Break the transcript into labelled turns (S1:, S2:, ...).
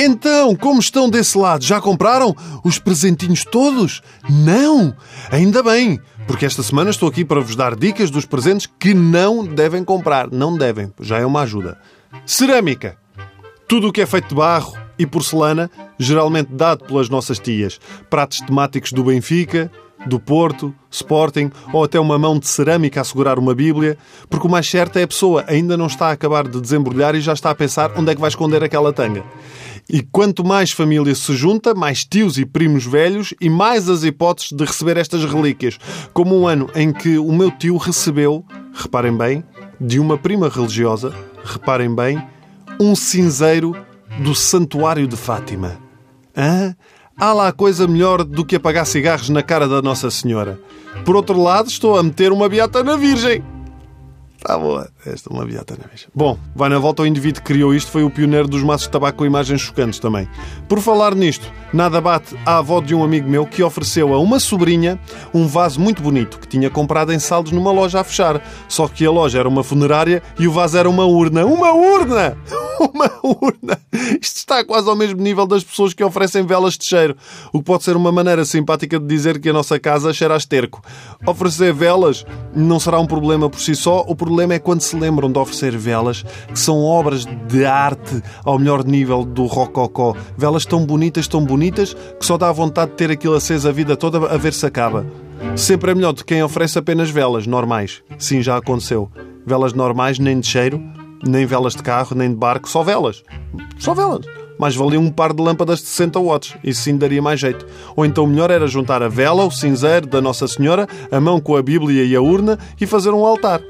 S1: Então, como estão desse lado? Já compraram os presentinhos todos? Não! Ainda bem, porque esta semana estou aqui para vos dar dicas dos presentes que não devem comprar. Não devem, já é uma ajuda. Cerâmica. Tudo o que é feito de barro e porcelana, geralmente dado pelas nossas tias. Pratos temáticos do Benfica, do Porto, Sporting ou até uma mão de cerâmica a segurar uma Bíblia, porque o mais certo é a pessoa ainda não está a acabar de desembrulhar e já está a pensar onde é que vai esconder aquela tanga. E quanto mais família se junta, mais tios e primos velhos e mais as hipóteses de receber estas relíquias. Como um ano em que o meu tio recebeu, reparem bem, de uma prima religiosa, reparem bem, um cinzeiro do Santuário de Fátima. Hã? Há lá coisa melhor do que apagar cigarros na cara da Nossa Senhora. Por outro lado, estou a meter uma beata na Virgem. Está boa. Esta é uma beata na vez. Bom, vai na volta ao indivíduo que criou isto, foi o pioneiro dos maços de tabaco com imagens chocantes também. Por falar nisto, nada bate a avó de um amigo meu que ofereceu a uma sobrinha um vaso muito bonito que tinha comprado em saldos numa loja a fechar. Só que a loja era uma funerária e o vaso era uma urna. Uma urna! Uma urna! Isto está quase ao mesmo nível das pessoas que oferecem velas de cheiro, o que pode ser uma maneira simpática de dizer que a nossa casa cheira a esterco. Oferecer velas não será um problema por si só, o problema é quando se lembram de oferecer velas que são obras de arte ao melhor nível do rococó. Velas tão bonitas, tão bonitas, que só dá vontade de ter aquilo aceso a vida toda a ver se acaba. Sempre é melhor que quem oferece apenas velas normais. Sim, já aconteceu. Velas normais, nem de cheiro, nem velas de carro, nem de barco, só velas. Só velas. Mais valia um par de lâmpadas de 60 watts. Isso sim daria mais jeito. Ou então melhor era juntar a vela, o cinzeiro da Nossa Senhora, a mão com a Bíblia e a urna e fazer um altar.